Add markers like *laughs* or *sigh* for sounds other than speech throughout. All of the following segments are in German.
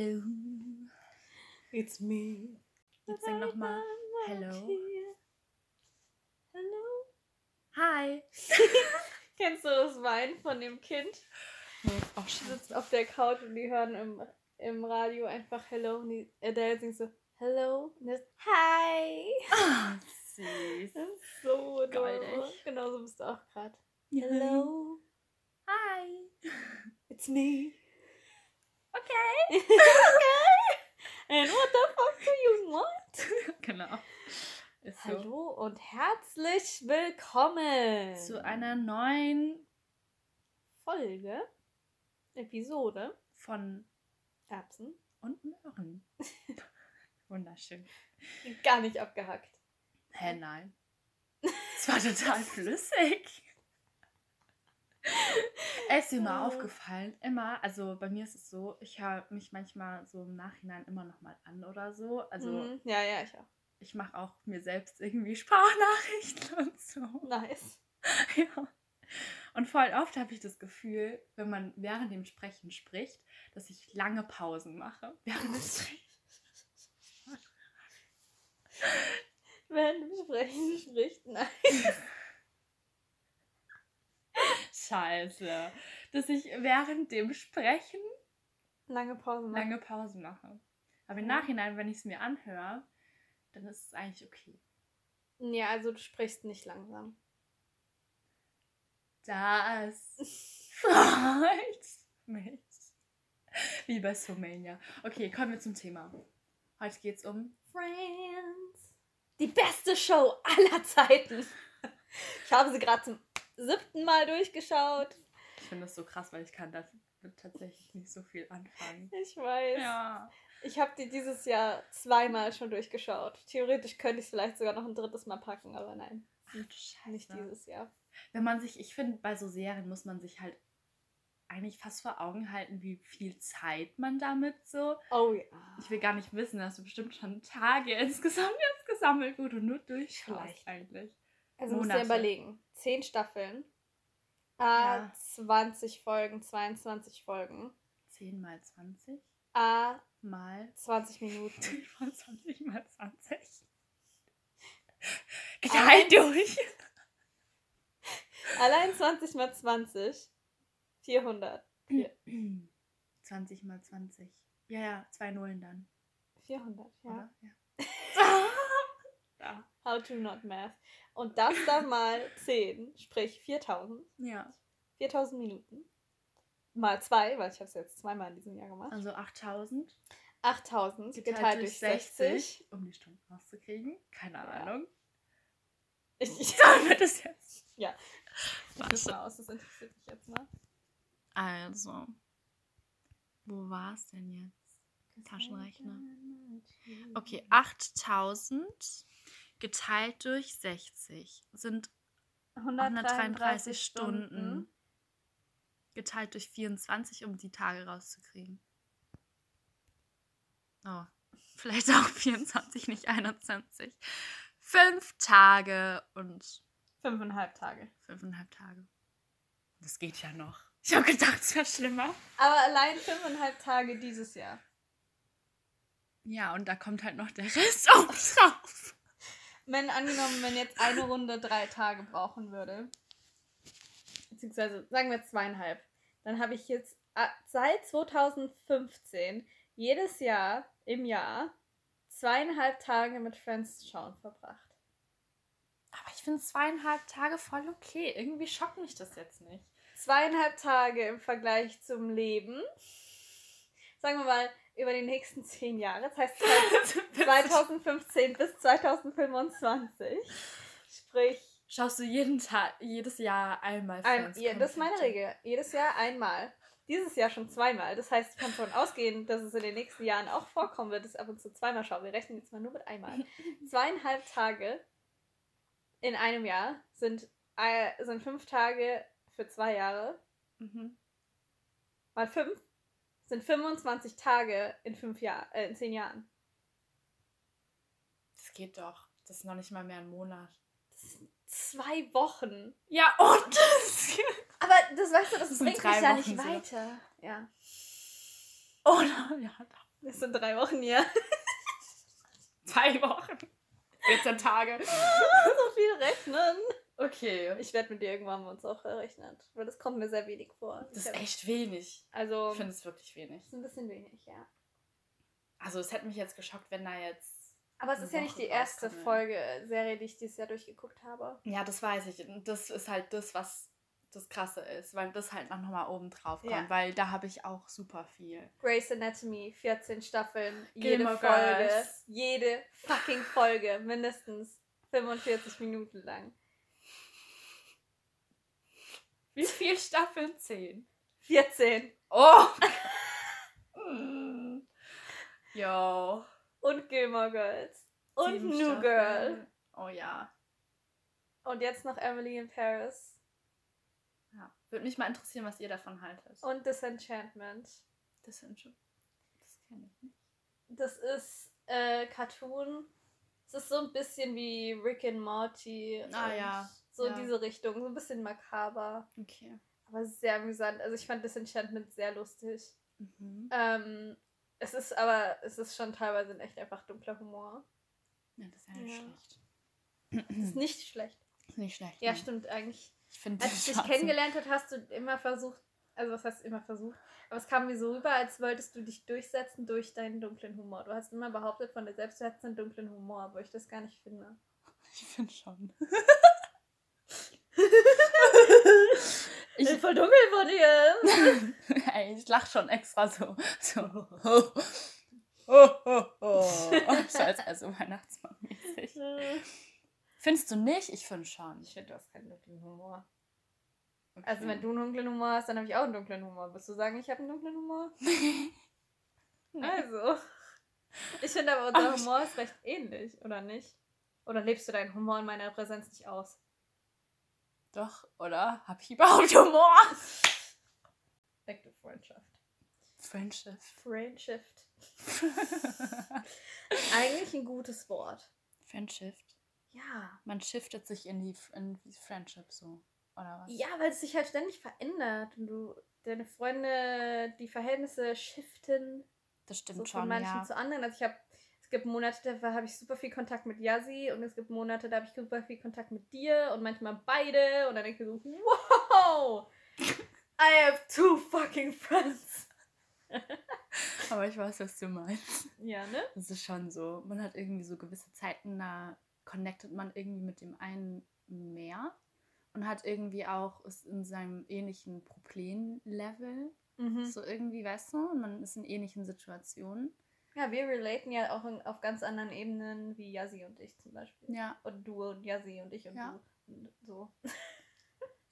Hello. It's me. Jetzt sing nochmal. Hello. Hello. Hi. *laughs* Kennst du das Weinen von dem Kind? Nee, oh, Die scheiße. sitzt auf der Couch und die hören im, im Radio einfach Hello und die Adele singt so Hello und das Hi. Ah, *laughs* süß. Das ist so. Goldig. Genau so bist du auch gerade. Hello. Hi. *laughs* It's me. *laughs* Okay. And what the fuck do you want? *laughs* genau. Ist so. Hallo und herzlich willkommen Zu einer neuen Folge, Episode von Erbsen. und Möhren. *laughs* Wunderschön. Gar nicht abgehackt. Hä, nein. Es war total flüssig. Es ist dir mal aufgefallen, immer, also bei mir ist es so, ich höre mich manchmal so im Nachhinein immer noch mal an oder so. Also Mhm. Ja, ja, ich auch. ich mache auch mir selbst irgendwie Sprachnachrichten *laughs* und so. Nice. *laughs* Ja. Und voll oft habe ich das Gefühl, wenn man während dem Sprechen spricht, dass ich lange Pausen mache. *laughs* Während des Sprechens. Während du sprechen spricht, nein. Scheiße. Dass ich während dem Sprechen Lange Pause machen. lange Pausen mache. Aber im Ja. Nachhinein, wenn ich es mir anhöre, dann ist es eigentlich okay. Ja, also du sprichst nicht langsam. Das *laughs* freut mich. Wie bei Somania. Okay, kommen wir zum Thema. Heute geht es um Friends. Die beste Show aller Zeiten. Ich habe sie gerade zum siebten Mal durchgeschaut. Ich finde das so krass, weil ich kann da tatsächlich nicht so viel anfangen. Ich weiß. Ja. Ich habe die dieses Jahr zweimal schon durchgeschaut. Theoretisch könnte ich es vielleicht sogar noch ein drittes Mal packen, aber nein. Ach, Scheiße. Nicht dieses Jahr. Wenn man sich, ich finde, bei so Serien muss man sich halt eigentlich fast vor Augen halten, wie viel Zeit man damit so. Oh ja. Ich will gar nicht wissen, dass du bestimmt schon Tage *laughs* insgesamt jetzt gesammelt, wo du nur durchschaust eigentlich. Also musst du dir Monate. überlegen. Zehn Staffeln. Ja. A 20 Folgen, 22 Folgen. 10 mal 20 A mal 20 Minuten. *laughs* 25 mal 20. Geteilt durch. *laughs* Allein 20 mal 20. 400. 20 mal 20. Ja, ja, zwei Nullen dann. 400, ja. Oder? Ja. *laughs* ja. How to not math. Und das dann mal *laughs* 10, sprich 4000. Ja. 4000 Minuten. Mal 2, weil ich habe es jetzt zweimal in diesem Jahr gemacht. Also 8000 8000 geteilt, durch 60. um die Stunden rauszukriegen. Keine Ja. Ahnung. Ich, *laughs* ich, wir das jetzt? Ja. ich Warte. mal aus, das interessiert mich jetzt mal. Also. Wo war es denn jetzt? Taschenrechner. Okay, 8000 geteilt durch 60 sind 133 Stunden. Geteilt durch 24, um die Tage rauszukriegen. Oh, *laughs* vielleicht auch 24, nicht 21. Fünf Tage und Fünfeinhalb Tage. fünfeinhalb Tage. Das geht ja noch. Ich habe gedacht, es wäre schlimmer. Aber allein fünfeinhalb Tage dieses Jahr. Ja, und da kommt halt noch der Rest *laughs* auch drauf. Wenn angenommen, wenn jetzt eine Runde drei Tage brauchen würde, beziehungsweise sagen wir zweieinhalb, dann habe ich jetzt äh, seit 2015 jedes Jahr im Jahr zweieinhalb Tage mit Friends schauen verbracht. Aber ich finde zweieinhalb Tage voll okay. Irgendwie schockt mich das jetzt nicht. Zweieinhalb Tage im Vergleich zum Leben. Sagen wir mal über die nächsten zehn Jahre. Das heißt *laughs* 2015 bis 2025. Sprich, Schaust du jeden Tag, jedes Jahr einmal Ein, Friends ja, das ist meine? Regel. Jedes Jahr einmal. Dieses Jahr schon zweimal. Das heißt, ich kann davon ausgehen, dass es in den nächsten Jahren auch vorkommen wird, dass ich ab und zu zweimal schaue. Wir rechnen jetzt mal nur mit einmal. *laughs* Zweieinhalb Tage in einem Jahr sind, äh, sind fünf Tage für zwei Jahre. Mhm. Mal fünf sind 25 Tage in fünf Jahr, äh, in zehn Jahren. Das geht doch. Das ist noch nicht mal mehr ein Monat. Das sind zwei Wochen. Ja, und? *laughs* Aber das weißt du, das, Das bringt mich ja Wochen nicht so. weiter. Ja. Oder? *laughs* Ja, doch. Das sind drei Wochen, ja. Zwei Wochen. 14 Tage. *laughs* so viel rechnen. Okay. Ich werde mit dir irgendwann mal uns auch verrechnen, weil das kommt mir sehr wenig vor. Das ist echt wenig. Also, Ich finde es wirklich wenig. ist ein bisschen wenig, ja. Also es hätte mich jetzt geschockt, wenn da jetzt. Aber es ist ja nicht die erste rauskommen. Folge äh, Serie, die ich dieses Jahr durchgeguckt habe. Ja, das weiß ich. Und das ist halt das, was das Krasse ist, weil das halt noch mal oben drauf kommt, Ja. weil da habe ich auch super viel. Grey's Anatomy, 14 Staffeln, jede Gilmore Folge, jede fucking Folge, mindestens 45 Minuten lang. Wie viel Staffeln? Zehn. 14. Oh! *laughs* Yo. Und Gilmore Girls. Und Sieben New Staffeln. Girl. Oh ja. Und jetzt noch Emily in Paris. ja. Würde mich mal interessieren, was ihr davon haltet. Und Disenchantment. Schon. Das kenne ich nicht. Das ist äh, Cartoon. Es ist so ein bisschen wie Rick and Morty. Ah, und ja. So Ja. diese Richtung. So ein bisschen makaber. Okay. Aber sehr amüsant. Also ich fand Disenchantment sehr lustig. Mhm. Ähm, es ist aber, es ist schon teilweise echt einfach dunkler Humor. Ja, das ist ja nicht Ja. schlecht. Ist nicht schlecht. *clears throat* Ist nicht schlecht. Ja, nee. stimmt eigentlich. Ich finde Als ich dich kennengelernt hat, hast du immer versucht, also was heißt immer versucht, aber es kam mir so rüber, als wolltest du dich durchsetzen durch deinen dunklen Humor. Du hast immer behauptet von dir selbst, du hättest einen dunklen Humor, wo ich das gar nicht finde. Ich finde schon. *laughs* Ich bin voll dunkel von dir. *laughs* Ey, ich lach schon extra so. So. Oh, oh, oh. So als also Weihnachtsmann-mäßig. Findest du nicht? Ich finde schon. Ich finde, du hast keinen dunklen Humor. Okay. Also wenn du einen dunklen Humor hast, dann habe ich auch einen dunklen Humor. Würdest du sagen, ich habe einen dunklen Humor? *laughs* Also. Ich finde aber, unser Humor ist recht ähnlich, oder nicht? Oder lebst du deinen Humor in meiner Präsenz nicht aus? Doch, oder? Hab ich überhaupt *laughs* Humor? Echte Freundschaft. Friendship. Friendship. Eigentlich ein gutes Wort. Friendship. Ja. Man shiftet sich in die, in die Friendship so. Oder was? Ja, weil es sich halt ständig verändert und du, deine Freunde, die Verhältnisse shiften Das so stimmt von schon, manchen ja. zu anderen. Also ich habe, es gibt Monate, da habe ich super viel Kontakt mit Yasi und es gibt Monate, da habe ich super viel Kontakt mit dir und manchmal beide und dann denke ich so, wow, *laughs* I have two fucking friends. *laughs* Aber ich weiß, was du meinst. Ja, ne? Das ist schon so. Man hat irgendwie so gewisse Zeiten, da connectet man irgendwie mit dem einen mehr und hat irgendwie auch ist in seinem ähnlichen Problemlevel. Mhm. So irgendwie, weißt du, man ist in ähnlichen Situationen. Ja, wir relaten ja auch in, auf ganz anderen Ebenen wie Yasi und ich zum Beispiel. Ja. Und du und Yasi und ich und Ja. du. Und so. *laughs*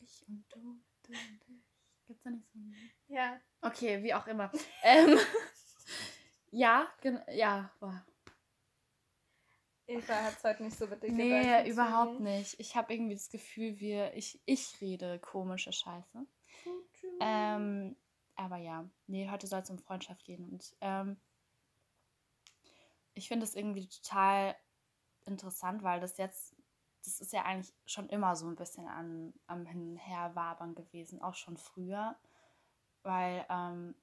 Ich und du, du und ich. Gibt's da nicht so ein Ja. Okay, wie auch immer. *laughs* ähm, ja, gen- ja. Boah. Eva hat es heute nicht so bedingt. Nee, überhaupt nicht. Ich habe irgendwie das Gefühl, wir, ich, ich rede komische Scheiße. Ähm, aber ja, nee, heute soll es um Freundschaft gehen. Und ähm, ich finde es irgendwie total interessant, weil das jetzt, das ist ja eigentlich schon immer so ein bisschen an, am Hin- und Herwabern gewesen, auch schon früher. Weil ähm,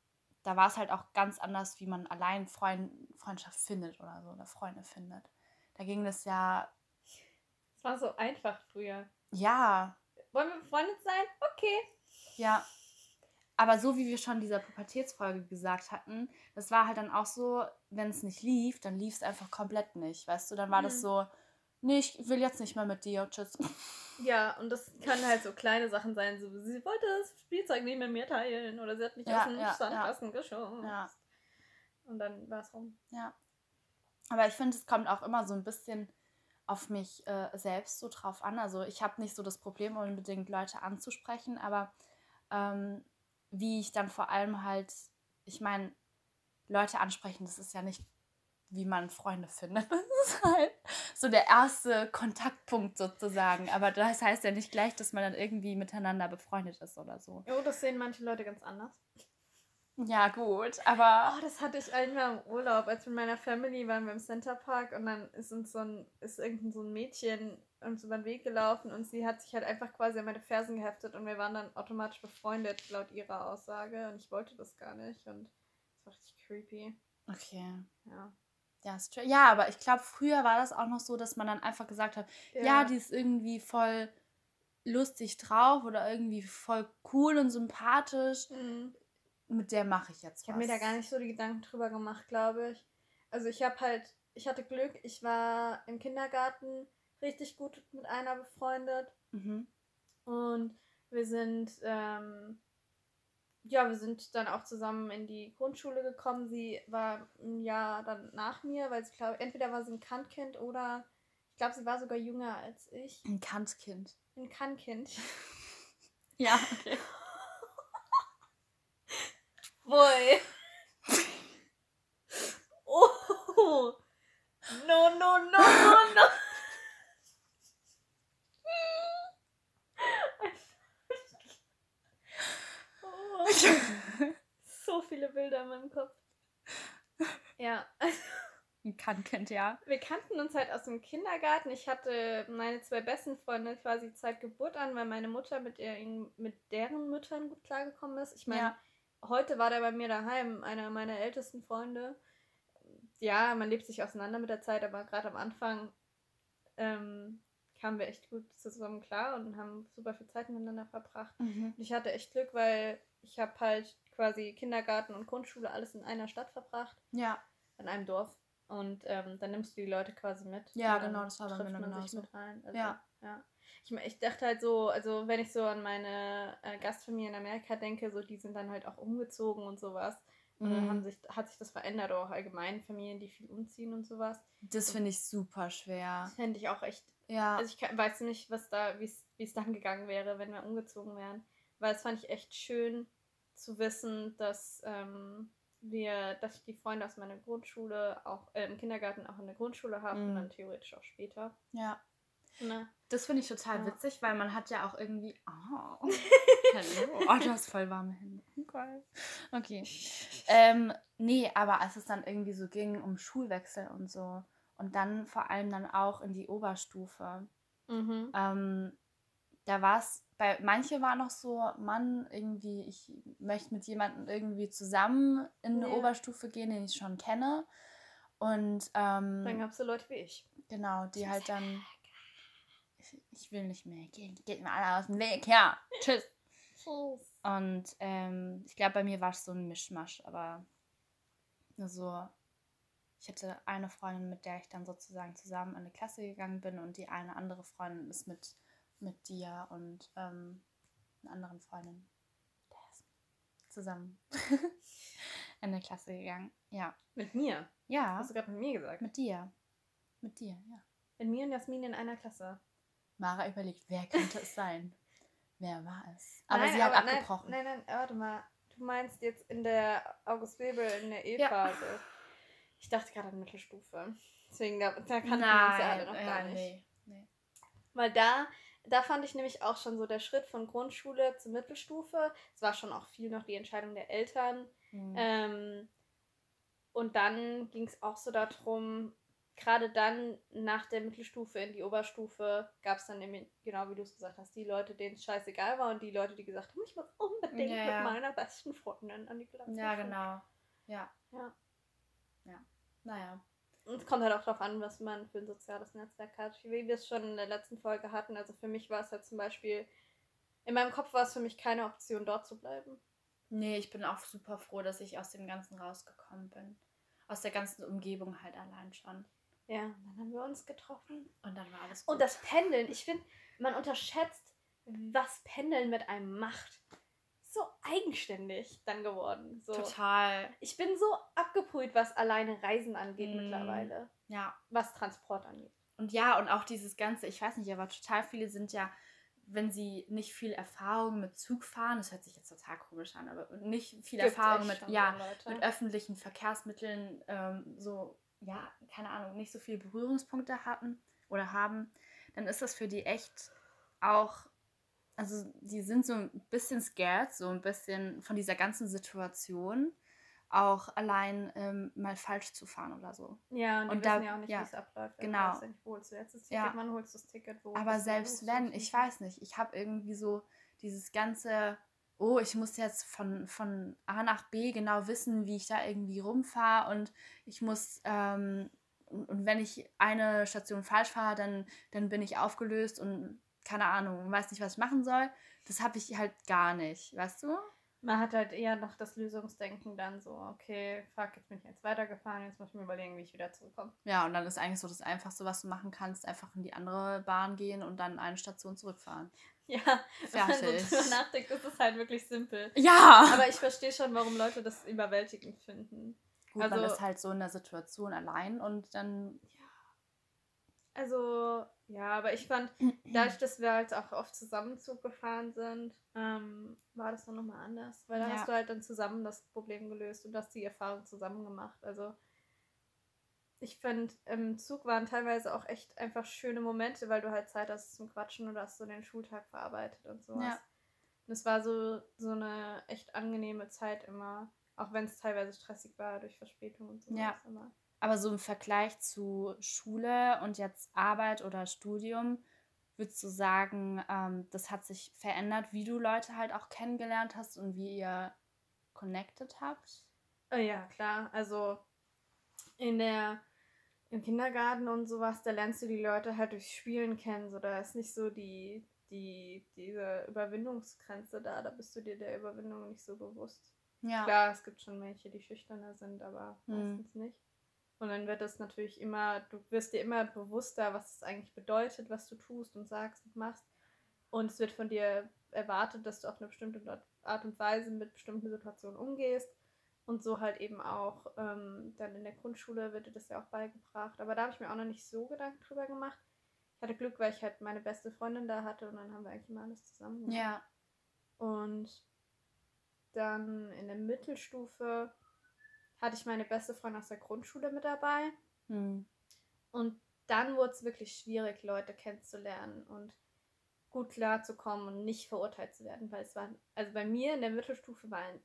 da war es halt auch ganz anders, wie man allein Freund, Freundschaft findet oder so, oder Freunde findet. Da ging das ja, Es war so einfach früher. ja, Wollen wir befreundet sein? Okay. Ja. Aber so wie wir schon in dieser Pubertätsfolge gesagt hatten, das war halt dann auch so, wenn es nicht lief, dann lief es einfach komplett nicht. Weißt du, dann war das Mhm. so, nee, ich will jetzt nicht mehr mit dir, tschüss. *laughs* Ja, und das können halt so kleine Sachen sein, so sie wollte das Spielzeug nicht mit mir teilen oder sie hat mich Ja, aus dem ja, Sandkasten geschubst. Ja, Und dann war es rum. ja. Aber ich finde, es kommt auch immer so ein bisschen auf mich äh, selbst so drauf an. Also ich habe nicht so das Problem, unbedingt Leute anzusprechen, aber ähm, wie ich dann vor allem halt, ich meine, Leute ansprechen, das ist ja nicht, wie man Freunde findet. *laughs* Das ist halt so der erste Kontaktpunkt sozusagen. Aber das heißt ja nicht gleich, dass man dann irgendwie miteinander befreundet ist oder so. Oh, das sehen manche Leute ganz anders. Ja, gut, aber Oh, das hatte ich einmal im Urlaub, als wir mit meiner Family waren wir im Centerpark und dann ist uns so ein, ist irgendein so ein Mädchen uns über den Weg gelaufen und sie hat sich halt einfach quasi an meine Fersen geheftet und wir waren dann automatisch befreundet, laut ihrer Aussage. Und ich wollte das gar nicht und das war richtig creepy. Okay. Ja. Ja, ja, aber ich glaube, früher war das auch noch so, dass man dann einfach gesagt hat, ja. die ist irgendwie voll lustig drauf oder irgendwie voll cool und sympathisch. Mhm. Mit der mache ich jetzt Ich habe mir da gar nicht so die Gedanken drüber gemacht, glaube ich. Also ich habe halt, ich hatte Glück, ich war im Kindergarten richtig gut mit einer befreundet. Mhm. Und wir sind, ähm, ja, wir sind dann auch zusammen in die Grundschule gekommen. Sie war ein Jahr dann nach mir, weil sie, glaube entweder war sie ein Kantkind oder ich glaube, sie war sogar jünger als ich. Ein Kantkind. Ein Kantkind. *laughs* Ja, okay. *laughs* Boy. *laughs* Oh. No, no, no, no, no. Oh. So viele Bilder in meinem Kopf. Ja, Ein Kantkind, ja. wir kannten uns halt aus dem Kindergarten. Ich hatte meine zwei besten Freunde quasi Zeit Geburt an, weil meine Mutter mit, ihr, mit deren Müttern gut klargekommen ist. Ich meine, Ja. heute war der bei mir daheim, einer meiner ältesten Freunde. Ja, man lebt sich auseinander mit der Zeit, aber gerade am Anfang ähm, kamen wir echt gut zusammen klar und haben super viel Zeit miteinander verbracht. Mhm. Und ich hatte echt Glück, weil ich habe halt quasi Kindergarten und Grundschule alles in einer Stadt verbracht, Ja. in einem Dorf. Und ähm, dann nimmst du die Leute quasi mit. Ja, genau, das war bei mir man sich mit rein. Also, Ja. ja. Ich, ich dachte halt so, also wenn ich so an meine äh, Gastfamilie in Amerika denke, so die sind dann halt auch umgezogen und sowas. Und dann haben Mhm. sich, hat sich das verändert, auch allgemein Familien, die viel umziehen und sowas. Das finde ich super schwer. Das fände ich auch echt. Ja. Also ich kann, weiß nicht, was da, wie es dann gegangen wäre, wenn wir umgezogen wären. Weil es fand ich echt schön zu wissen, dass ähm, wir, dass ich die Freunde aus meiner Grundschule auch äh, im Kindergarten auch in der Grundschule habe und Mhm. dann theoretisch auch später. ja. Ne? Das finde ich total Ja. witzig, weil man hat ja auch irgendwie. Oh, *laughs* hallo. Oh, du hast voll warme Hände. Geil. Okay. Ähm, nee, aber als es dann irgendwie so ging um Schulwechsel und so und dann vor allem dann auch in die Oberstufe, Mhm. ähm, da war es, bei manche war noch so, Mann, irgendwie, ich möchte mit jemandem irgendwie zusammen in eine Ja. Oberstufe gehen, den ich schon kenne. Und ähm, Dann gab es so Leute wie ich. Genau, die halt dann. Ich, ich will nicht mehr gehen. Geht mir alle aus dem Weg. Ja. Tschüss. Und ähm, ich glaube, bei mir war es so ein Mischmasch, aber so. Ich hatte eine Freundin, mit der ich dann sozusagen zusammen in eine Klasse gegangen bin und die eine andere Freundin ist mit, mit dir und ähm, einer anderen Freundin *laughs* der zusammen in eine Klasse gegangen. Ja. Mit mir. Ja, Hast du gerade mit mir gesagt? mit dir. Mit dir, ja. Mit mir und Jasmin in einer Klasse. Mara überlegt, wer könnte es sein? *laughs* Wer war es? Aber Nein, sie hat aber abgebrochen. Nein, nein, nein, warte mal. Du meinst jetzt in der August Bebel in der Ja. E-Phase. Ich dachte gerade an Mittelstufe. Deswegen, da, da kannten wir uns ja alle noch gar nicht. nee, nee. Weil da, da fand ich nämlich auch schon so der Schritt von Grundschule zur Mittelstufe. Es war schon auch viel noch die Entscheidung der Eltern. Hm. Ähm, und dann ging es auch so darum, gerade dann nach der Mittelstufe in die Oberstufe gab es dann eben, genau wie du es gesagt hast, die Leute, denen es scheißegal war und die Leute, die gesagt haben, ich muss unbedingt Ja, ja. mit meiner besten Freundin an die Klasse. ja, genau. Ja. Ja. Ja. Naja. Und es kommt halt auch darauf an, was man für ein soziales Netzwerk hat. Wie wir es schon in der letzten Folge hatten. Also für mich war es halt zum Beispiel, in meinem Kopf war es für mich keine Option, dort zu bleiben. Nee, ich bin auch super froh, dass ich aus dem Ganzen rausgekommen bin. Aus der ganzen Umgebung halt allein schon. Ja, und dann haben wir uns getroffen. Und dann war alles gut. Und das Pendeln, ich finde, man unterschätzt, was Pendeln mit einem macht. So eigenständig dann geworden. So. Total. Ich bin so abgebrüht, was alleine Reisen angeht Mm. mittlerweile. Ja. Was Transport angeht. Und ja, und auch dieses Ganze, ich weiß nicht, aber total viele sind ja, wenn sie nicht viel Erfahrung mit Zug fahren, das hört sich jetzt total komisch an, aber nicht viel Gibt Erfahrung mit, ja, Leute. mit öffentlichen Verkehrsmitteln ähm, so, ja, keine Ahnung, nicht so viele Berührungspunkte hatten oder haben, dann ist das für die echt auch, also die sind so ein bisschen scared, so ein bisschen von dieser ganzen Situation, auch allein ähm, mal falsch zu fahren oder so. Ja, und die Und wissen da- ja auch nicht, ja, wie es abläuft. genau. Du weißt ja nicht, wo holst du jetzt das Ticket, Ja. wann holst du das Ticket, wo Aber selbst wenn, ich weiß nicht, ich habe irgendwie so dieses ganze oh, ich muss jetzt von, von A nach B genau wissen, wie ich da irgendwie rumfahre und ich muss, ähm, und, und wenn ich eine Station falsch fahre, dann, dann bin ich aufgelöst und keine Ahnung, weiß nicht, was ich machen soll. Das habe ich halt gar nicht, weißt du? Man hat halt eher noch das Lösungsdenken dann so, okay, fuck, jetzt bin ich jetzt weitergefahren, jetzt muss ich mir überlegen, wie ich wieder zurückkomme. Ja, und dann ist eigentlich so das Einfachste, was du machen kannst, einfach in die andere Bahn gehen und dann eine Station zurückfahren. *laughs* Ja, wenn man so drüber nachdenkt, ist es halt wirklich simpel. Ja! Aber ich verstehe schon, warum Leute das überwältigend finden. Gut, also, man ist halt so in der Situation allein und dann. Ja. Also, ja, aber ich fand, dadurch, dass wir halt auch oft zusammen Zug gefahren sind, ähm, war das dann nochmal anders. Weil da ja. hast du halt dann zusammen das Problem gelöst und hast die Erfahrung zusammen gemacht. Also ich finde, im Zug waren teilweise auch echt einfach schöne Momente, weil du halt Zeit hast zum Quatschen oder hast so den Schultag verarbeitet und sowas. Ja. Und es war so, so eine echt angenehme Zeit immer. Auch wenn es teilweise stressig war durch Verspätung und sowas ja. immer. Aber so im Vergleich zu Schule und jetzt Arbeit oder Studium, würdest du sagen, ähm, das hat sich verändert, wie du Leute halt auch kennengelernt hast und wie ihr connected habt? Oh ja, klar. Also in der im Kindergarten und sowas, da lernst du die Leute halt durch Spielen kennen. So, da ist nicht so die, die, diese Überwindungsgrenze da. Da bist du dir der Überwindung nicht so bewusst. Ja. Klar, es gibt schon welche, die schüchterner sind, aber hm. meistens nicht. Und dann wird es natürlich immer, du wirst dir immer bewusster, was es eigentlich bedeutet, was du tust und sagst und machst. Und es wird von dir erwartet, dass du auf eine bestimmte Art und Weise mit bestimmten Situationen umgehst. Und so halt eben auch ähm, dann in der Grundschule wird dir das ja auch beigebracht. Aber da habe ich mir auch noch nicht so Gedanken drüber gemacht. Ich hatte Glück, weil ich halt meine beste Freundin da hatte und dann haben wir eigentlich immer alles zusammen gemacht. Ja. Und dann in der Mittelstufe hatte ich meine beste Freundin aus der Grundschule mit dabei. Hm. Und dann wurde es wirklich schwierig, Leute kennenzulernen und gut klarzukommen und nicht verurteilt zu werden, weil es war, also bei mir in der Mittelstufe war ein,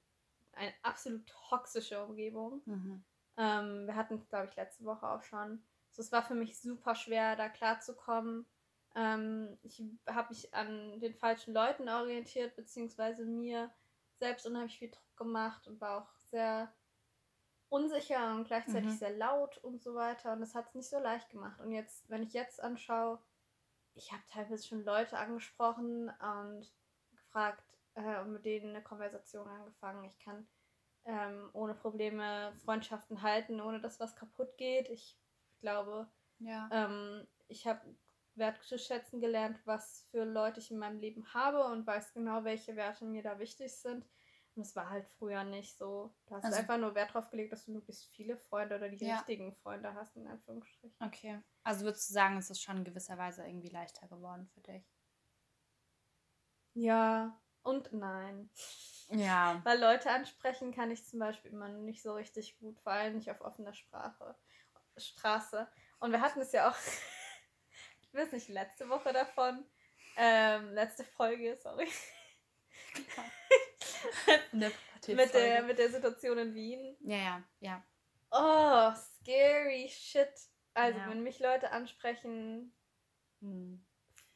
eine absolut toxische Umgebung. Mhm. Ähm, wir hatten, glaube ich, letzte Woche auch schon. So, es war für mich super schwer, da klarzukommen. Ähm, ich habe mich an den falschen Leuten orientiert, beziehungsweise mir selbst unheimlich viel Druck gemacht und war auch sehr unsicher und gleichzeitig mhm. sehr laut und so weiter. Und das hat es nicht so leicht gemacht. Und jetzt, wenn ich jetzt anschaue, ich habe teilweise schon Leute angesprochen und gefragt äh, und mit denen eine Konversation angefangen. Ich kann ähm, ohne Probleme Freundschaften halten, ohne dass was kaputt geht. Ich glaube, ja. ähm, ich habe wertzuschätzen gelernt, was für Leute ich in meinem Leben habe und weiß genau, welche Werte mir da wichtig sind. Und es war halt früher nicht so. Du hast also, einfach nur Wert drauf gelegt, dass du möglichst viele Freunde oder die ja. richtigen Freunde hast, in Anführungsstrichen. Okay. Also würdest du sagen, es ist schon in gewisser Weise irgendwie leichter geworden für dich? Ja und nein. Ja. *laughs* Weil Leute ansprechen kann ich zum Beispiel immer nicht so richtig gut, vor allem nicht auf offener Sprache, Straße. Und wir hatten es ja auch, *laughs* ich weiß nicht, letzte Woche davon, ähm, letzte Folge, sorry. *laughs* Ja. *laughs* mit, der, mit der Situation in Wien. Ja, ja, ja. Oh, scary shit. Also, ja. wenn mich Leute ansprechen, hm.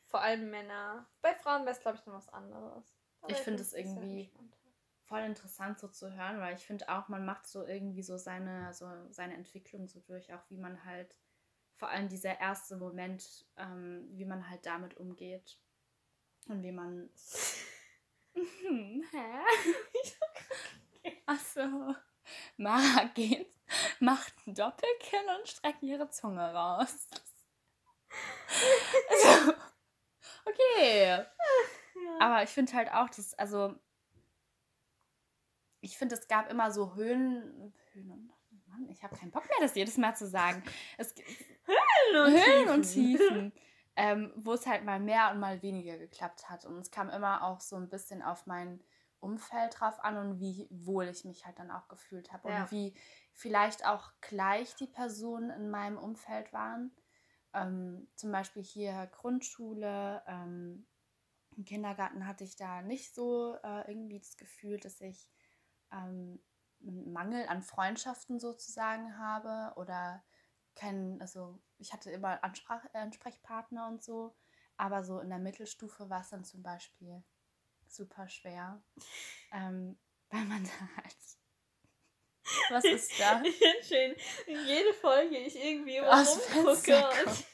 vor allem Männer. Bei Frauen wäre es, glaube ich, noch was anderes. Aber ich finde es irgendwie voll interessant so zu hören, weil ich finde auch, man macht so irgendwie so seine, so seine Entwicklung so durch, auch wie man halt, vor allem dieser erste Moment, ähm, wie man halt damit umgeht und wie man *laughs* Hä? *laughs* Achso. Mara geht, macht einen Doppelkill und streckt ihre Zunge raus. *laughs* also, okay. Ja. Aber ich finde halt auch, dass, also, ich finde, es gab immer so Höhen, Höhen und, Mann, ich habe keinen Bock mehr, das jedes Mal zu sagen. Es, Höhen und Höhen Tiefen. Und Tiefen ähm, wo es halt mal mehr und mal weniger geklappt hat. Und es kam immer auch so ein bisschen auf mein Umfeld drauf an und wie wohl ich mich halt dann auch gefühlt habe ja. und wie vielleicht auch gleich die Personen in meinem Umfeld waren. Ähm, zum Beispiel hier Grundschule, ähm, im Kindergarten hatte ich da nicht so äh, irgendwie das Gefühl, dass ich ähm, einen Mangel an Freundschaften sozusagen habe oder kein, also ich hatte immer Ansprach, äh, Ansprechpartner und so, aber so in der Mittelstufe war es dann zum Beispiel super schwer. Ähm, *laughs* weil man da halt. *laughs* Was ist da? *laughs* Schön, in jede Folge ich irgendwie rumgucke und,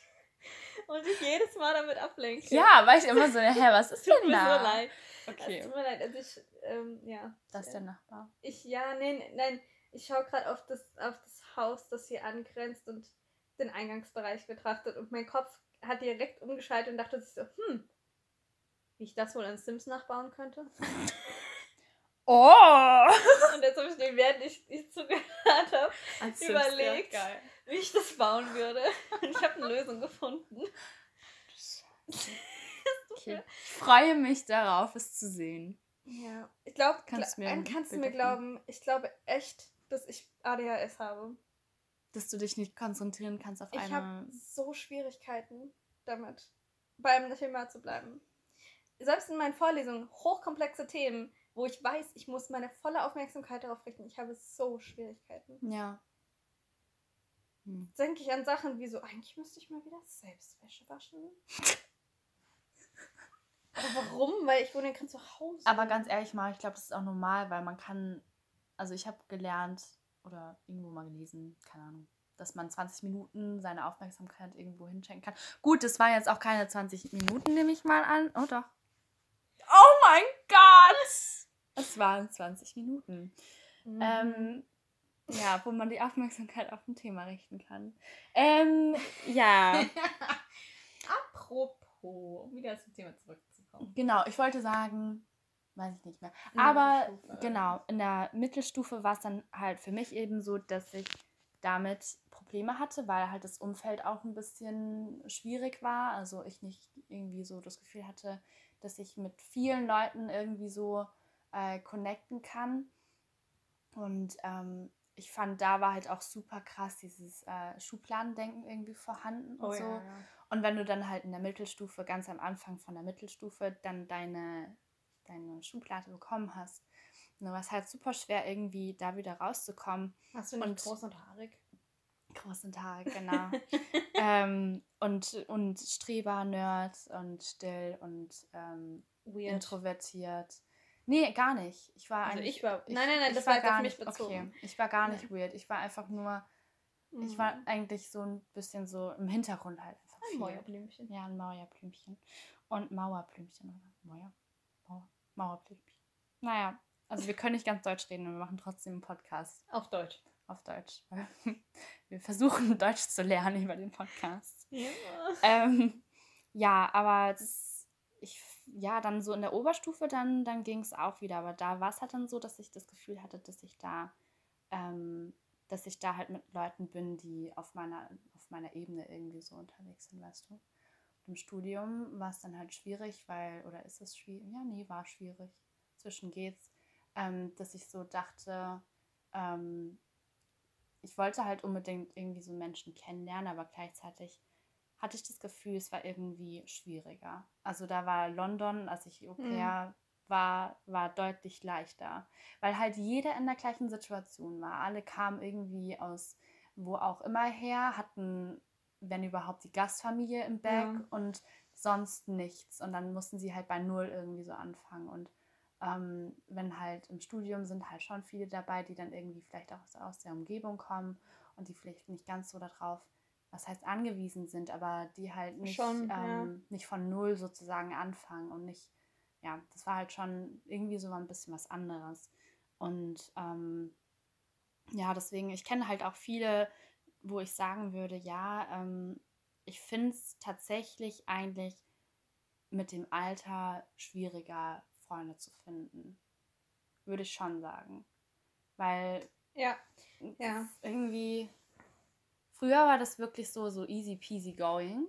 und ich jedes Mal damit ablenke. Ja, weil ich immer so, hä, was ist Tut denn mir da? so leid. Okay. Es tut mir leid, also ich, ähm, ja. Das ist der Nachbar. Ich, ja, nein, nein, ich schaue gerade auf das, auf das Haus, das hier angrenzt und den Eingangsbereich betrachtet und mein Kopf hat direkt umgeschaltet und dachte sich so, hm, wie ich das wohl an Sims nachbauen könnte. *laughs* Oh! *laughs* Und jetzt habe ich mir, während ich, ich zugehört habe, Als überlegt, wie ich das bauen würde. *laughs* Und ich habe eine Lösung gefunden. Okay. Ich freue mich darauf, es zu sehen. Ja, ich glaube, Kannst du mir kannst, du mir glauben, ich glaube echt, dass ich ADHS habe. Dass du dich nicht konzentrieren kannst auf Ich eine. habe so Schwierigkeiten damit, beim Thema zu bleiben. Selbst in meinen Vorlesungen, hochkomplexe Themen, wo ich weiß, ich muss meine volle Aufmerksamkeit darauf richten, ich habe so Schwierigkeiten. Ja. Hm. Denke ich an Sachen wie so, eigentlich müsste ich mal wieder selbst Wäsche waschen. Aber warum? Weil ich wohne ja gerade zu Hause. Aber ganz ehrlich mal, ich glaube, das ist auch normal, weil man kann. Also, ich habe gelernt oder irgendwo mal gelesen, keine Ahnung, dass man 20 Minuten seine Aufmerksamkeit irgendwo hinschenken kann. Gut, das waren jetzt auch keine 20 Minuten, nehme ich mal an. Oh doch. Oh mein Gott! Es waren 20 Minuten. Mhm. Ähm, ja, wo man die Aufmerksamkeit auf ein Thema richten kann. Ähm, ja, *laughs* Apropos, um wieder zum Thema zurückzukommen. genau. Ich wollte sagen, weiß ich nicht mehr. In Aber genau, in der Mittelstufe war es dann halt für mich eben so, dass ich damit Probleme hatte, weil halt das Umfeld auch ein bisschen schwierig war. Also ich nicht irgendwie so das Gefühl hatte, dass ich mit vielen Leuten irgendwie so äh, connecten kann. Und ähm, ich fand, da war halt auch super krass dieses äh, Schubladendenken irgendwie vorhanden und Oh so. ja, ja. Und wenn du dann halt in der Mittelstufe, ganz am Anfang von der Mittelstufe, dann deine, deine Schublade bekommen hast, dann war es halt super schwer, irgendwie da wieder rauszukommen. Hast du nicht Und- groß und haarig? Großen Tag, genau. *laughs* ähm, und, und Streber, Nerd und still und ähm, Weird. introvertiert. Nee, gar nicht. Ich war Also eigentlich. ich war- nein, nein, nein, das war jetzt auf mich bezogen. Okay, ich war gar nicht Nee. weird. Ich war einfach nur. Ich Mhm. war eigentlich so ein bisschen so im Hintergrund halt einfach. ein viel. Mäuerblümchen. Ja, ein Mauerblümchen. Und Mauerblümchen, oder? Mauer? Mauer? Mauerblümchen. Naja, also wir können nicht ganz Deutsch reden und wir machen trotzdem einen Podcast Auf Deutsch. auf Deutsch. *laughs* Wir versuchen Deutsch zu lernen über den Podcast. Ja. Ähm, ja, aber das, ich, ja, dann so in der Oberstufe, dann, dann ging es auch wieder. Aber da war es halt dann so, dass ich das Gefühl hatte, dass ich da, ähm, dass ich da halt mit Leuten bin, die auf meiner, auf meiner Ebene irgendwie so unterwegs sind, weißt du. Im Studium war es dann halt schwierig, weil, oder ist es schwierig? Ja, nee, war schwierig. Zwischen geht's, ähm, dass ich so dachte, ähm, ich wollte halt unbedingt irgendwie so Menschen kennenlernen, aber gleichzeitig hatte ich das Gefühl, es war irgendwie schwieriger. Also da war London, als ich Au pair war, war deutlich leichter. Weil halt jeder in der gleichen Situation war. Alle kamen irgendwie aus wo auch immer her, hatten, wenn überhaupt, die Gastfamilie im Back Ja. und sonst nichts. Und dann mussten sie halt bei Null irgendwie so anfangen. Und ähm, wenn halt im Studium sind halt schon viele dabei, die dann irgendwie vielleicht auch aus, aus der Umgebung kommen und die vielleicht nicht ganz so darauf, was heißt angewiesen sind, aber die halt nicht, Schon, ja. ähm, nicht von null sozusagen anfangen und nicht, ja, das war halt schon irgendwie so ein bisschen was anderes. Und ähm, ja, deswegen, ich kenne halt auch viele, wo ich sagen würde, ja, ähm, ich finde es tatsächlich eigentlich mit dem Alter schwieriger, Freunde zu finden. Würde ich schon sagen. Weil Ja. Ja. irgendwie. Früher war das wirklich so, so easy peasy going.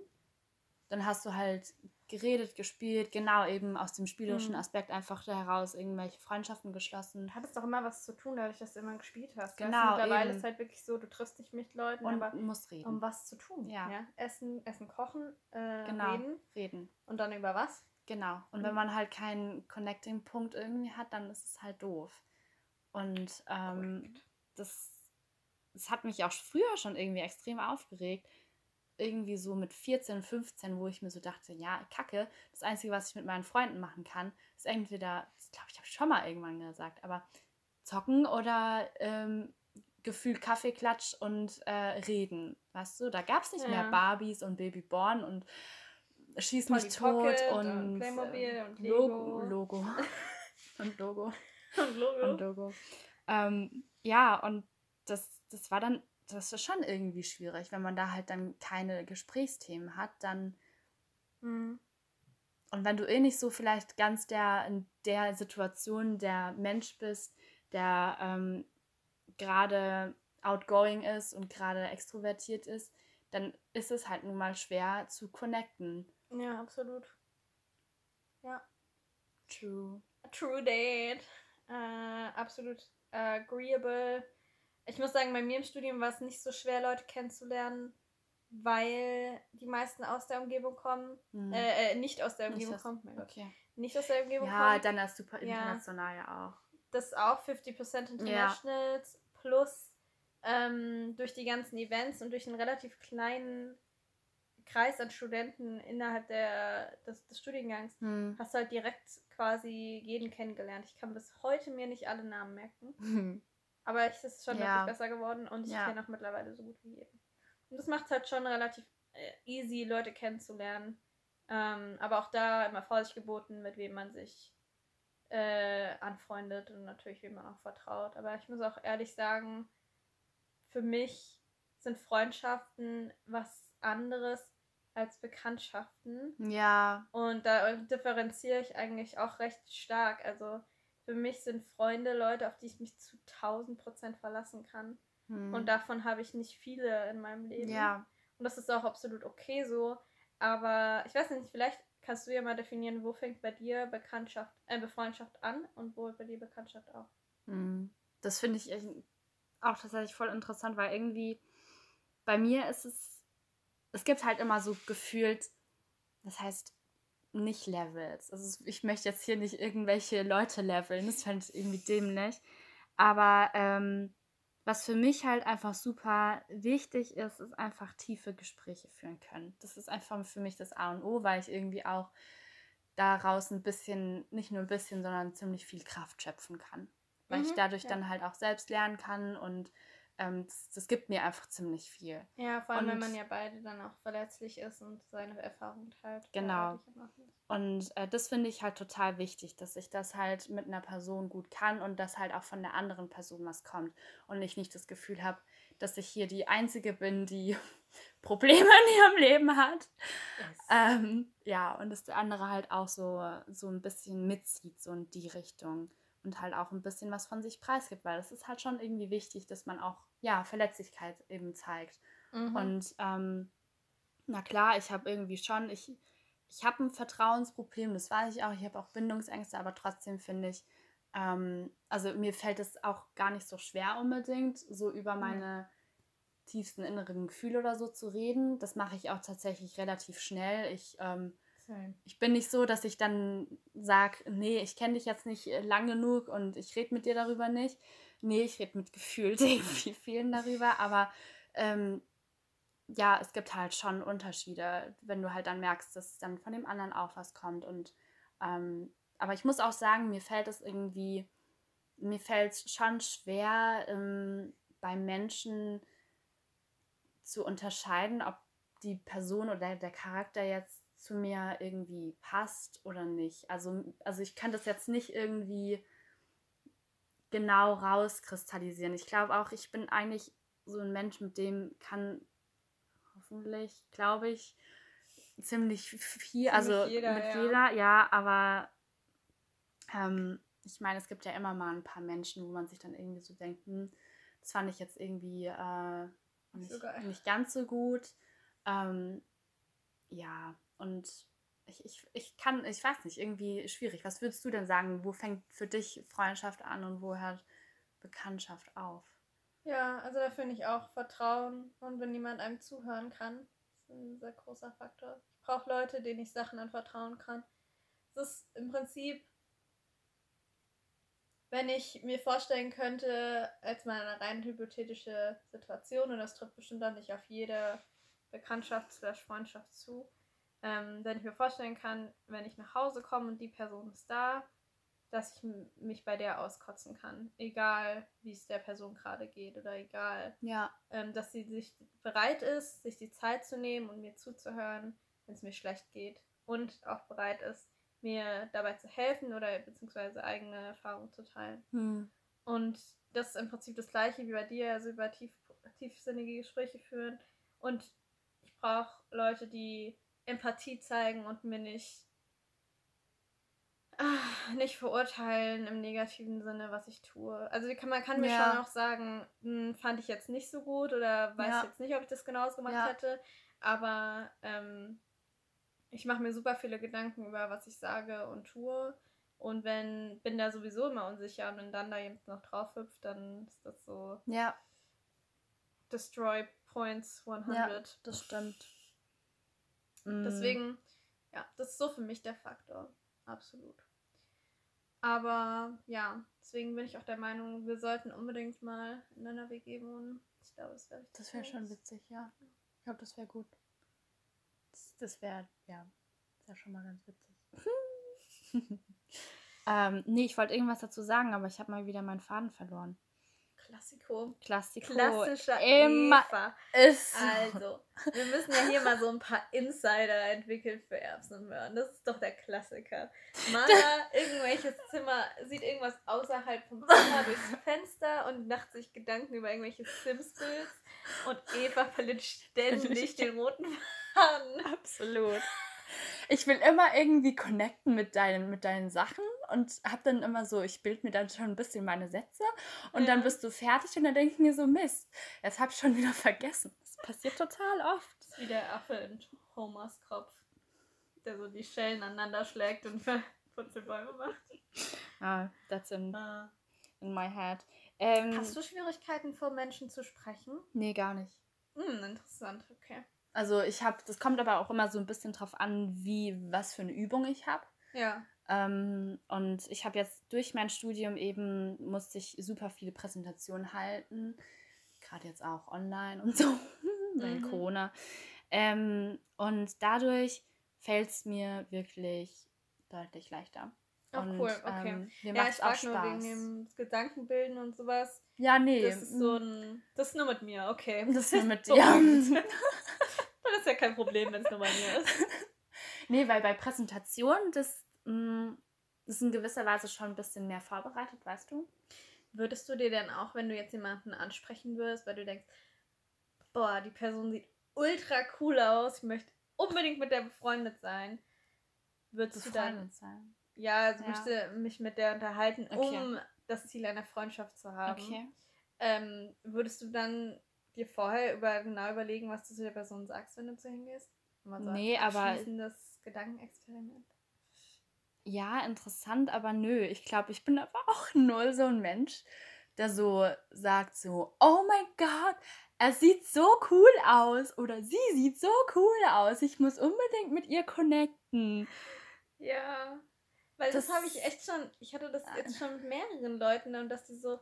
Dann hast du halt geredet, gespielt, genau eben aus dem spielerischen Mhm. Aspekt einfach da heraus irgendwelche Freundschaften geschlossen. Hattest doch immer was zu tun, dadurch, dass du immer gespielt hast. Genau, du, mittlerweile eben. ist halt wirklich so, du triffst dich mit Leuten, Und aber musst reden. um was zu tun. Ja. Essen, Essen, kochen, äh, Genau. reden reden. und dann über was? Genau. Und Mhm. wenn man halt keinen Connecting-Punkt irgendwie hat, dann ist es halt doof. Und ähm, das, das hat mich auch früher schon irgendwie extrem aufgeregt. Irgendwie so mit 14, 15, wo ich mir so dachte, ja, kacke, das Einzige, was ich mit meinen Freunden machen kann, ist entweder, das glaube ich, habe ich schon mal irgendwann gesagt, aber zocken oder ähm, gefühlt Kaffeeklatsch und äh, reden. Weißt du, da gab es nicht ja. mehr Barbies und Babyborn und Schieß mich tot und, und Playmobil äh, und Lego. Logo. *laughs* und Logo. und Logo. Und Logo. Ähm, ja, und das, das war dann, das ist schon irgendwie schwierig, wenn man da halt dann keine Gesprächsthemen hat, dann. Mhm. Und wenn du eh nicht so vielleicht ganz der in der Situation der Mensch bist, der ähm, gerade outgoing ist und gerade extrovertiert ist, dann ist es halt nun mal schwer zu connecten. Ja, absolut. Ja. True. True date. Äh, absolut agreeable. Ich muss sagen, bei mir im Studium war es nicht so schwer, Leute kennenzulernen, weil die meisten aus der Umgebung kommen. Mhm. Äh, nicht aus der Umgebung nicht kommen. Okay. Nicht aus der Umgebung ja, kommen. Ja, dann ist super international ja, ja auch. Das auch 50% Internationals ja. plus ähm, durch die ganzen Events und durch einen relativ kleinen Kreis an Studenten innerhalb der, des, des Studiengangs hm. hast du halt direkt quasi jeden kennengelernt. Ich kann bis heute mir nicht alle Namen merken. Hm. *laughs* Aber es ist schon ja. deutlich besser geworden und ich ja. kenne auch mittlerweile so gut wie jeden. Und das macht es halt schon relativ äh, easy, Leute kennenzulernen. Ähm, aber auch da immer Vorsicht geboten, mit wem man sich äh, anfreundet und natürlich wem man auch vertraut. Aber ich muss auch ehrlich sagen, für mich sind Freundschaften was anderes als Bekanntschaften. Ja. Und da differenziere ich eigentlich auch recht stark. Also für mich sind Freunde Leute, auf die ich mich zu 1000 Prozent verlassen kann. Hm. Und davon habe ich nicht viele in meinem Leben. Ja. Und das ist auch absolut okay so. Aber ich weiß nicht, vielleicht kannst du ja mal definieren, wo fängt bei dir Bekanntschaft, äh, Befreundschaft an und wo bei dir Bekanntschaft auch. Hm. Das finde ich auch tatsächlich voll interessant, weil irgendwie bei mir ist es es gibt halt immer so gefühlt, das heißt nicht Levels. Also ich möchte jetzt hier nicht irgendwelche Leute leveln, das fände ich irgendwie dämlich. Aber ähm, was für mich halt einfach super wichtig ist, ist einfach tiefe Gespräche führen können. Das ist einfach für mich das A und O, weil ich irgendwie auch daraus ein bisschen, nicht nur ein bisschen, sondern ziemlich viel Kraft schöpfen kann. Weil mhm, ich dadurch ja. dann halt auch selbst lernen kann und ähm, das, das, gibt mir einfach ziemlich viel. Ja, vor allem, und, wenn man ja beide dann auch verletzlich ist und seine Erfahrung teilt. Genau. Und äh, das finde ich halt total wichtig, dass ich das halt mit einer Person gut kann und dass halt auch von der anderen Person was kommt und ich nicht das Gefühl habe, dass ich hier die Einzige bin, die *laughs* Probleme in ihrem Leben hat. Yes. Ähm, ja, und dass der andere halt auch so, so ein bisschen mitzieht, so in die Richtung und halt auch ein bisschen was von sich preisgibt, weil es ist halt schon irgendwie wichtig, dass man auch, ja, Verletzlichkeit eben zeigt. Mhm. Und ähm, na klar, ich habe irgendwie schon, ich, ich habe ein Vertrauensproblem, das weiß ich auch, ich habe auch Bindungsängste, aber trotzdem finde ich, ähm, also mir fällt es auch gar nicht so schwer unbedingt, so über meine mhm. tiefsten inneren Gefühle oder so zu reden. Das mache ich auch tatsächlich relativ schnell. Ich ähm, ich bin nicht so, dass ich dann sage, nee, ich kenne dich jetzt nicht äh, lang genug und ich rede mit dir darüber nicht. Nee, ich rede mit gefühlt *laughs* irgendwie vielen darüber, aber ähm, ja, es gibt halt schon Unterschiede, wenn du halt dann merkst, dass dann von dem anderen auch was kommt. Und ähm, aber ich muss auch sagen, mir fällt es irgendwie, mir fällt es schon schwer, ähm, bei Menschen zu unterscheiden, ob die Person oder der Charakter jetzt zu mir irgendwie passt oder nicht. Also, also ich kann das jetzt nicht irgendwie genau rauskristallisieren. Ich glaube auch, ich bin eigentlich so ein Mensch, mit dem kann hoffentlich, glaube ich, ziemlich viel, also jeder, mit ja. jeder, ja, aber ähm, ich meine, es gibt ja immer mal ein paar Menschen, wo man sich dann irgendwie so denkt, hm, das fand ich jetzt irgendwie äh, nicht, so nicht, ganz so gut. Ähm, ja, und ich, ich, ich kann, ich weiß nicht, irgendwie schwierig. Was würdest du denn sagen? Wo fängt für dich Freundschaft an und wo hört Bekanntschaft auf? Ja, also da finde ich auch Vertrauen und wenn jemand einem zuhören kann, ist ein sehr großer Faktor. Ich brauche Leute, denen ich Sachen anvertrauen kann. Es ist im Prinzip, wenn ich mir vorstellen könnte, als mal eine rein hypothetische Situation, und das trifft bestimmt auch nicht auf jede Bekanntschaft slash Freundschaft zu. Ähm, wenn ich mir vorstellen kann, wenn ich nach Hause komme und die Person ist da, dass ich mich bei der auskotzen kann. Egal, wie es der Person gerade geht oder egal. Ja. Ähm, dass sie sich bereit ist, sich die Zeit zu nehmen und mir zuzuhören, wenn es mir schlecht geht. Und auch bereit ist, mir dabei zu helfen oder beziehungsweise eigene Erfahrungen zu teilen. Hm. Und das ist im Prinzip das gleiche wie bei dir, also über tief, tiefsinnige Gespräche führen. Und ich brauche Leute, die Empathie zeigen und mir nicht ah, nicht verurteilen im negativen Sinne, was ich tue. Also kann, man kann mir ja. schon auch sagen, hm, fand ich jetzt nicht so gut oder weiß ja. jetzt nicht, ob ich das genauso gemacht ja. hätte. Aber ähm, ich mache mir super viele Gedanken über, was ich sage und tue. Und wenn bin da sowieso immer unsicher und wenn dann da jemand noch drauf hüpft, dann ist das so. Ja. Destroy Points 100. Ja, das stimmt. Deswegen, ja, das ist so für mich der Faktor. Absolut. Aber ja, deswegen bin ich auch der Meinung, wir sollten unbedingt mal in einer WG wohnen. Ich glaube, das wäre Das wäre schon witzig, ja. Ich glaube, das wäre gut. Das, das wäre, ja, das schon mal ganz witzig. *laughs* *laughs* ähm, nee, ich wollte irgendwas dazu sagen, aber ich habe mal wieder meinen Faden verloren. Klassiko. Klassiko. Klassischer immer Eva. Ist Also, wir müssen ja hier mal so ein paar Insider entwickeln für Erbsen und Möhren. Das ist doch der Klassiker. Mara irgendwelches Zimmer, sieht irgendwas außerhalb vom Zimmer durchs Fenster und macht sich Gedanken über irgendwelche Sims-Builds. Und Eva verliert ständig den roten Faden. Absolut ich will immer irgendwie connecten mit deinen, mit deinen Sachen und hab dann immer so, ich bild mir dann schon ein bisschen meine Sätze und ja. dann bist du fertig und dann denke ich mir so, Mist, jetzt hab ich schon wieder vergessen. Das passiert total oft. Das ist wie der Affe in Homers Kopf, der so die Schellen aneinander schlägt und Purzelbäume macht. Ah, that's in, ah. in my head. Ähm, Hast du Schwierigkeiten vor Menschen zu sprechen? Nee, gar nicht. Hm, interessant, okay. Also ich habe, das kommt aber auch immer so ein bisschen drauf an, wie, was für eine Übung ich habe. Ja. Ähm, und ich habe jetzt durch mein Studium eben, musste ich super viele Präsentationen halten. Gerade jetzt auch online und so, *laughs* weil mhm. Corona. Ähm, und dadurch fällt es mir wirklich deutlich leichter. Ach und, cool, okay. Ähm, mir ja, ich auch Spaß. nur wegen dem Gedankenbilden und sowas. Ja, nee. Das ist so ein. Das ist nur mit mir, okay. Das ist nur mit *laughs* dir. *laughs* Das ist ja kein Problem, wenn es nur bei mir ist. nee, weil bei Präsentationen, das, mh, mm, ist in gewisser Weise schon ein bisschen mehr vorbereitet, weißt du? Würdest du dir denn auch, wenn du jetzt jemanden ansprechen würdest, weil du denkst, boah, die Person sieht ultra cool aus, ich möchte unbedingt mit der befreundet sein, würdest befreundet du dann sein? Ja, also ja. möchte mich mit der unterhalten, okay. um das Ziel einer Freundschaft zu haben. Okay. Ähm, würdest du dann dir vorher über, genau überlegen, was du zu der Person sagst, wenn du zu hingehst? Mal so nee, aber. das Gedankenexperiment. Ja, interessant, aber nö. Ich glaube, ich bin aber *laughs* auch null so ein Mensch, der so sagt so, oh mein Gott, er sieht so cool aus oder sie sieht so cool aus. Ich muss unbedingt mit ihr connecten. Ja, weil das, das habe ich echt schon, ich hatte das jetzt schon mit mehreren Leuten und dass die so,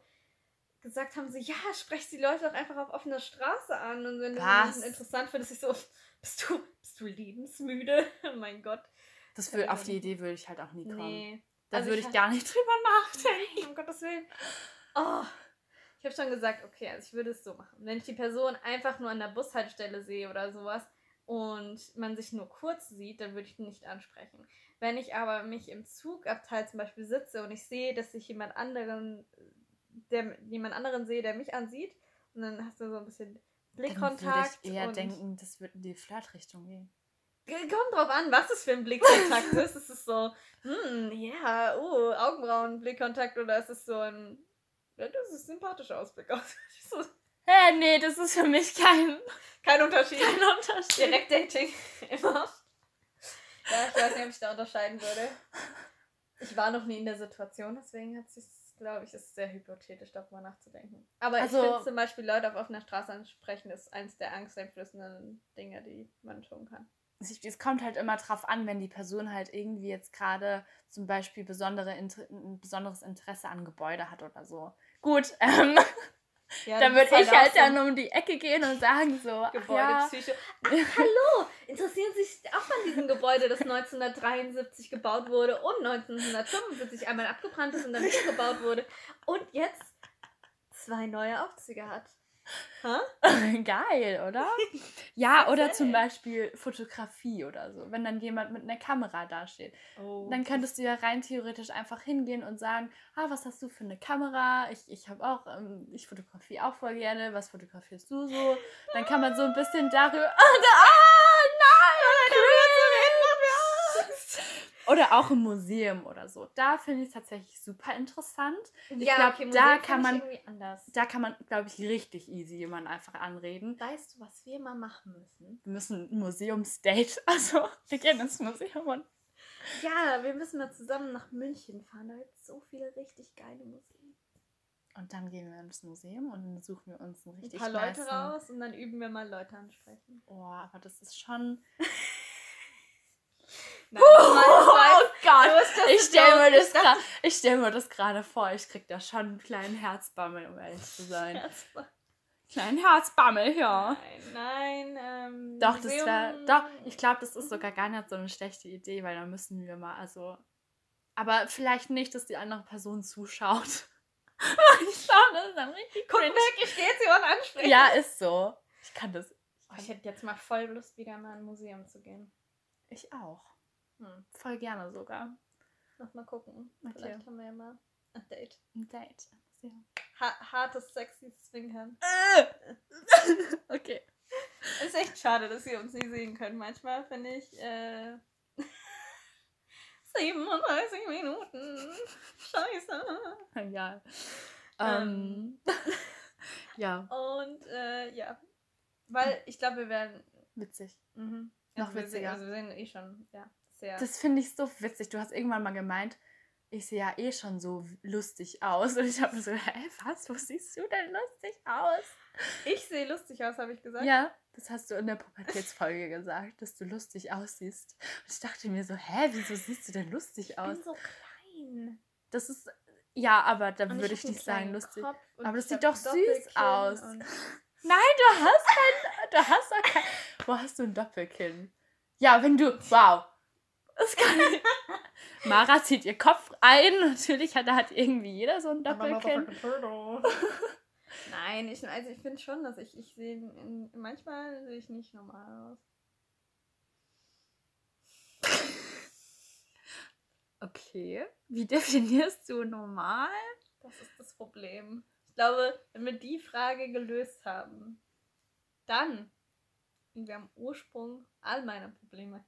gesagt haben, so, ja, sprech die Leute doch einfach auf offener Straße an. Und wenn du jemanden interessant findest, ich so, bist du, bist du lebensmüde? *laughs* oh mein Gott. Das will, auf die Idee würde ich halt auch nie kommen. Nee. Da also würde ich, ich gar nicht *laughs* drüber nachdenken. um Gottes Willen. Oh. Ich habe schon gesagt, okay, also ich würde es so machen. Wenn ich die Person einfach nur an der Bushaltestelle sehe oder sowas und man sich nur kurz sieht, dann würde ich ihn nicht ansprechen. Wenn ich aber mich im Zugabteil zum Beispiel sitze und ich sehe, dass sich jemand anderen der, jemand anderen sehe, der mich ansieht. Und dann hast du so ein bisschen Blickkontakt. Dann würde ich eher denken, das wird in die Flirtrichtung gehen. Kommt drauf an, was es für ein Blickkontakt ist. Ist es so, hm, ja, oh, Augenbrauen, Blickkontakt oder ist es so ein, das ist ein sympathischer Ausblick aus. *laughs* so, Hä, nee, das ist für mich kein, kein Unterschied. Kein Unterschied. Direktdating, *laughs* immer. Ja, ich weiß nicht, ob ich da unterscheiden würde. Ich war noch nie in der Situation, deswegen hat es sich glaube ich, ist sehr hypothetisch, darüber nachzudenken. Aber also, ich finde zum Beispiel Leute auf offener Straße ansprechen, ist eins der angsteinflößenden Dinge, die man tun kann. Es kommt halt immer drauf an, wenn die Person halt irgendwie jetzt gerade zum Beispiel besondere, ein besonderes Interesse an Gebäude hat oder so. Gut, *laughs* ähm, Ja, dann würde ist ich halt halt dann um die Ecke gehen und sagen so, ja, Gebäudepsycho. Ach, hallo! Interessieren Sie sich auch an diesem Gebäude, das 1973 gebaut wurde und 1975 einmal abgebrannt ist und dann wieder gebaut wurde und jetzt zwei neue Aufzüge hat? *laughs* Geil, oder? *laughs* Ja, oder zum Beispiel Fotografie oder so, wenn dann jemand mit einer Kamera dasteht. Oh, Dann könntest du ja rein theoretisch einfach hingehen und sagen, ah, was hast du für eine Kamera? Ich, ich habe auch, ähm, ich fotografiere auch voll gerne. Was fotografierst du so? Dann kann man so ein bisschen darüber. *laughs* Ah, nein! Oder auch im Museum oder so. Da finde ich es tatsächlich super interessant. Ich ja, glaub, okay, da kann man- irgendwie anders. Da kann man, glaube ich, richtig easy jemanden einfach anreden. Weißt du, was wir mal machen müssen? Wir müssen ein Museumsdate. *laughs* Also, wir gehen ins Museum und. Ja, wir müssen mal zusammen nach München fahren. Da gibt es so viele richtig geile Museen. Und dann gehen wir ins Museum und dann suchen wir uns einen Ein richtig paar Leute raus und dann üben wir mal Leute ansprechen. Oh, aber das ist schon. *laughs* Nein, ich meine, ich weiß, Oh Gott! Ich stelle mir, Ich ich stell mir das gerade vor. Ich krieg da schon einen kleinen Herzbammel, um ehrlich zu sein. Herzball. Kleinen Herzbammel, ja. Nein, nein, ähm. Doch, das wäre. Doch, ich glaube, das ist sogar gar nicht so eine schlechte Idee, weil dann müssen wir mal, also. Aber vielleicht nicht, dass die andere Person zuschaut. *laughs* ich glaube, das ist dann richtig Guck cringe. weg, ich gehe jetzt jemanden ansprechen. Ja, ist so. Ich kann das. Oh, ich hätte jetzt mal voll Lust, wieder mal in ein Museum zu gehen. Ich auch. Hm. Voll gerne sogar. Noch mal gucken. Okay. Vielleicht haben wir ja mal ein Date. Ein Date. Ja. Ha hartes, sexy Zwinkern. *laughs* okay. Ist echt schade, dass wir uns nicht sehen können. Manchmal finde ich, äh. *laughs* 37 Minuten. Scheiße. Ja. Ähm. Ähm. *laughs* ja, Und äh, ja. Weil ich glaube, wir werden. witzig. Mhm. Noch also wir sehen, witziger. also wir sehen eh schon, ja, sehr. Das finde ich so witzig. Du hast irgendwann mal gemeint, ich sehe ja eh schon so lustig aus. Und ich habe mir so, hä, was? Wo siehst du denn lustig aus? ich sehe lustig aus, habe ich gesagt. Ja, das hast du in der Pubertätsfolge gesagt, dass du lustig aussiehst. Und ich dachte mir so, hä, wieso siehst du denn lustig Ich aus? bin so klein. Das ist, ja, aber da würde ich einen nicht sagen lustig. Aber das ich sieht doch süß aus. *laughs* Nein, du hast kein, du hast doch kein, wo hast du ein Doppelkinn? Ja, wenn du, wow. Das kann ich. Mara zieht ihr Kopf ein. Natürlich hat, da hat irgendwie jeder so ein Doppelkinn. *laughs* Nein, ich, also ich finde schon, dass ich, ich sehe, manchmal sehe ich nicht normal aus. *laughs* Okay. Wie definierst du normal? Das ist das Problem. Ich glaube, wenn wir die Frage gelöst haben, dann sind wir am Ursprung all meiner Probleme.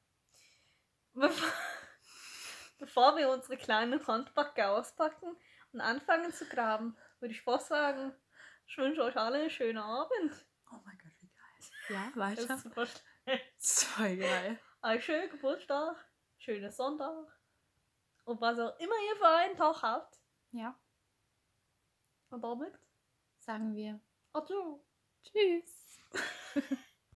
Bevor, *laughs* bevor wir unsere kleine Handbacke auspacken und anfangen zu graben, würde ich fast sagen, ich wünsche euch alle einen schönen Abend. Oh mein Gott, wie geil. Ja, Das weiter. ist super Das ist voll geil. Einen schönen Geburtstag, schönen Sonntag und was auch immer ihr für einen Tag habt. Ja, Und damit, sagen wir adieu. Tschüss. *laughs*